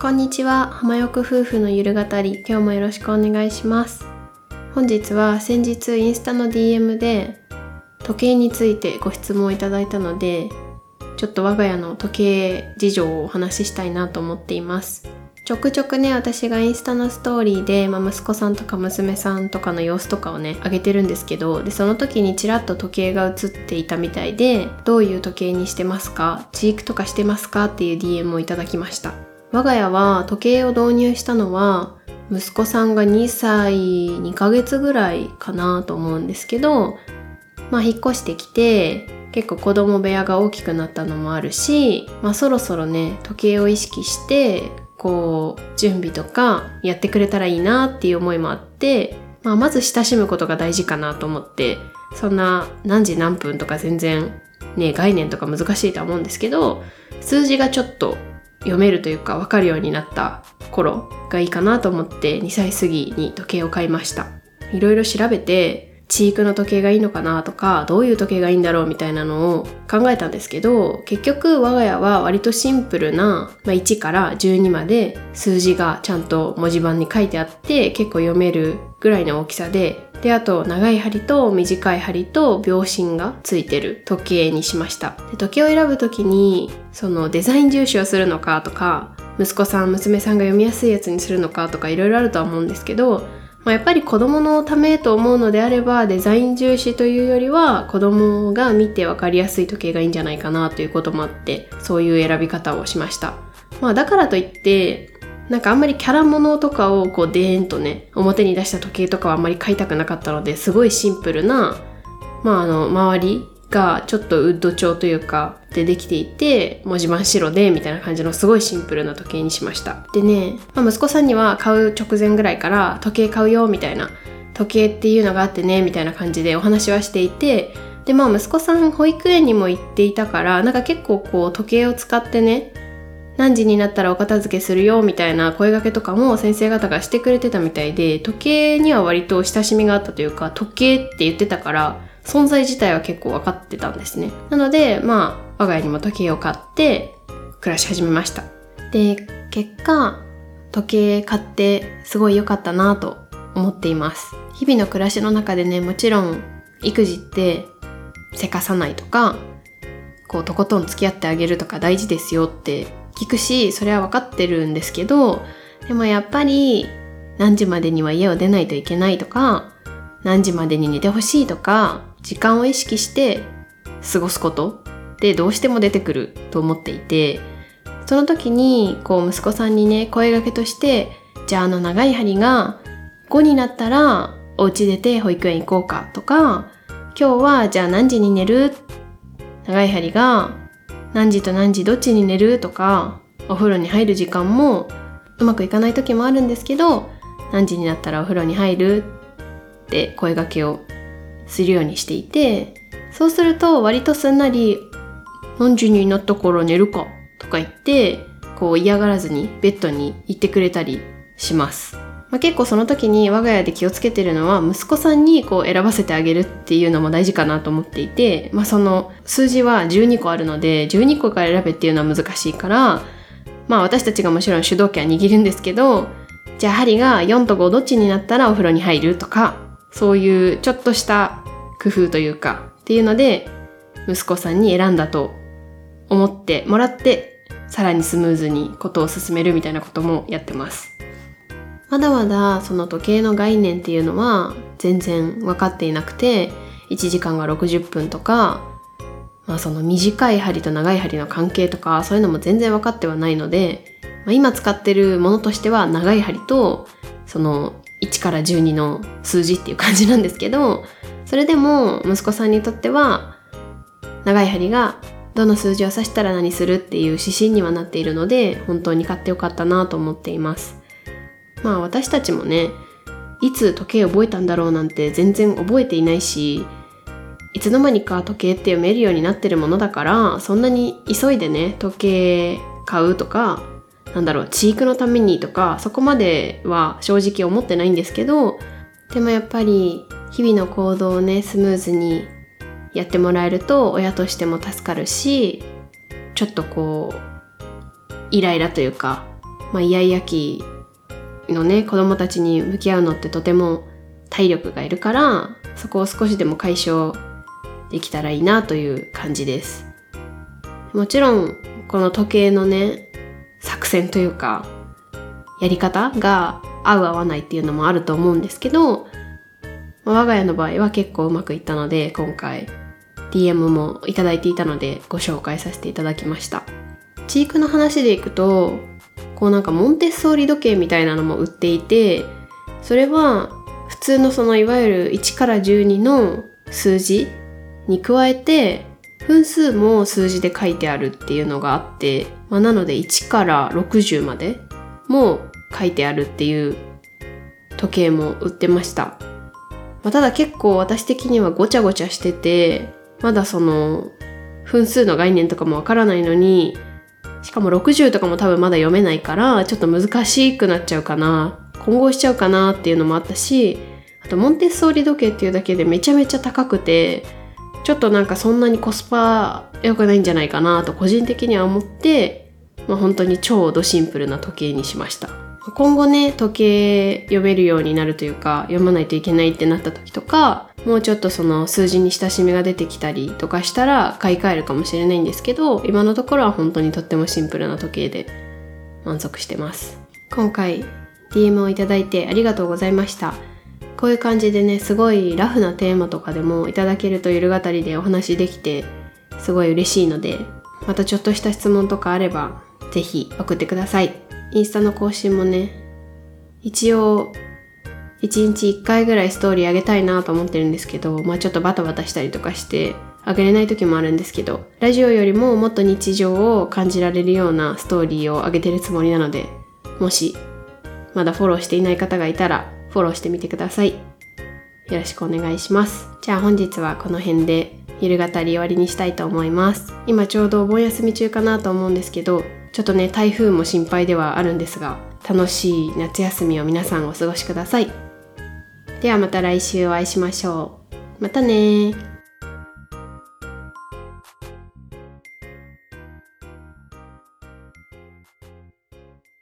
こんにちは。浜横夫婦のゆる語り。今日もよろしくお願いします。本日は先日インスタの DM で時計についてご質問をいただいたのでちょっと我が家の時計事情をお話ししたいなと思っています。ちょくちょくね私がインスタのストーリーで、まあ、息子さんとか娘さんとかの様子とかをね上げてるんですけどでその時にちらっと時計が映っていたみたいでどういう時計にしてますか？チークとかしてますか？っていう DM をいただきました。我が家は時計を導入したのは息子さんが2歳2ヶ月ぐらいかなと思うんですけどまあ引っ越してきて結構子供部屋が大きくなったのもあるし、まあ、そろそろね時計を意識してこう準備とかやってくれたらいいなっていう思いもあって、まあ、まず親しむことが大事かなと思ってそんな何時何分とか全然ね概念とか難しいとは思うんですけど数字がちょっと読めるというか分かるようになった頃がいいかなと思って2歳過ぎに時計を買いました。いろいろ調べてチークの時計がいいのかなとかどういう時計がいいんだろうみたいなのを考えたんですけど結局我が家は割とシンプルな、まあ、1から12まで数字がちゃんと文字盤に書いてあって結構読めるぐらいの大きさでであと長い針と短い針と秒針がついてる時計にしました。で時計を選ぶ時にそのデザイン重視をするのかとか息子さん娘さんが読みやすいやつにするのかとかいろいろあるとは思うんですけどまあ、やっぱり子どものためと思うのであればデザイン重視というよりは子どもが見て分かりやすい時計がいいんじゃないかなということもあってそういう選び方をしました。まあ、だからといってなんかあんまりキャラものとかをこうデーンとね表に出した時計とかはあんまり買いたくなかったのですごいシンプルなまああの周りがちょっとウッド調というかでできていて文字真っ白でみたいな感じのすごいシンプルな時計にしました。でね、まあ、息子さんには買う直前ぐらいから時計買うよみたいな時計っていうのがあってねみたいな感じでお話はしていてでまあ息子さん保育園にも行っていたからなんか結構こう時計を使ってね何時になったらお片付けするよみたいな声掛けとかも先生方がしてくれてたみたいで時計には割と親しみがあったというか時計って言ってたから存在自体は結構分かってたんですね。なので、まあ、我が家にも時計を買って暮らし始めました。で、結果、時計買ってすごい良かったなと思っています。日々の暮らしの中でね、もちろん育児ってせかさないとか、こうとことん付き合ってあげるとか大事ですよって聞くし、それは分かってるんですけど、でもやっぱり何時までには家を出ないといけないとか、何時までに寝てほしいとか、時間を意識して過ごすことってどうしても出てくると思っていてその時にこう息子さんにね声がけとしてじゃああの長い針が5になったらお家出て保育園行こうかとか今日はじゃあ何時に寝る？長い針が何時と何時どっちに寝る？とかお風呂に入る時間もうまくいかない時もあるんですけど何時になったらお風呂に入る？って声がけをするようにしていてそうすると割とすんなり何時になったから寝るか？とか言ってこう嫌がらずにベッドに行ってくれたりします。まあ、結構その時に我が家で気をつけてるのは息子さんにこう選ばせてあげるっていうのも大事かなと思っていて、まあ、その数字は12個あるので12個から選べっていうのは難しいからまあ私たちがもちろん主導権は握るんですけどじゃあ針が4と5どっちになったらお風呂に入るとかそういうちょっとした工夫というかっていうので息子さんに選んだと思ってもらってさらにスムーズにことを進めるみたいなこともやってます。まだまだその時計の概念っていうのは全然分かっていなくて1時間が60分とか、まあ、その短い針と長い針の関係とかそういうのも全然分かってはないので、まあ、今使ってるものとしては長い針とその1から12の数字っていう感じなんですけどそれでも息子さんにとっては長い針がどの数字を指したら何するっていう指針にはなっているので本当に買ってよかったなと思っています。まあ私たちもねいつ時計覚えたんだろうなんて全然覚えていないしいつの間にか時計って読めるようになってるものだからそんなに急いでね時計買うとかなんだろう、チークのためにとか、そこまでは正直思ってないんですけど、でもやっぱり日々の行動をね、スムーズにやってもらえると親としても助かるし、ちょっとこう、イライラというか、まあ、イヤイヤ期のね子供たちに向き合うのってとても体力がいるからそこを少しでも解消できたらいいなという感じです。もちろんこの時計のね作戦というかやり方が合う合わないっていうのもあると思うんですけど我が家の場合は結構うまくいったので今回 DM もいただいていたのでご紹介させていただきました。チークの話でいくとこうなんかモンテッソーリ時計みたいなのも売っていてそれは普通のそのいわゆる1から12の数字に加えて分数も数字で書いてあるっていうのがあって、まあ、なので1から60までも書いてあるっていう時計も売ってました。まあ、ただ結構私的にはごちゃごちゃしてて、まだその分数の概念とかもわからないのに、しかも60とかも多分まだ読めないから、ちょっと難しくなっちゃうかな。混合しちゃうかなっていうのもあったし、あとモンテッソーリ時計っていうだけでめちゃめちゃ高くて、ちょっとなんかそんなにコスパ良くないんじゃないかなと個人的には思って、まあ、本当に超ドシンプルな時計にしました。今後ね、時計読めるようになるというか、読まないといけないってなった時とか、もうちょっとその数字に親しみが出てきたりとかしたら買い替えるかもしれないんですけど、今のところは本当にとってもシンプルな時計で満足してます。今回 DM をいただいてありがとうございました。こういう感じでね、すごいラフなテーマとかでもいただけるとゆる語りでお話できて、すごい嬉しいので、またちょっとした質問とかあれば、ぜひ送ってください。インスタの更新もね、一応、1日1回ぐらいストーリーあげたいなと思ってるんですけど、まあちょっとバタバタしたりとかして、あげれない時もあるんですけど、ラジオよりももっと日常を感じられるようなストーリーをあげてるつもりなので、もし、まだフォローしていない方がいたら、フォローしてみてください。よろしくお願いします。じゃあ本日はこの辺で、昼語り終わりにしたいと思います。今ちょうどお盆休み中かなと思うんですけど、ちょっとね、台風も心配ではあるんですが、楽しい夏休みを皆さんお過ごしください。ではまた来週お会いしましょう。またね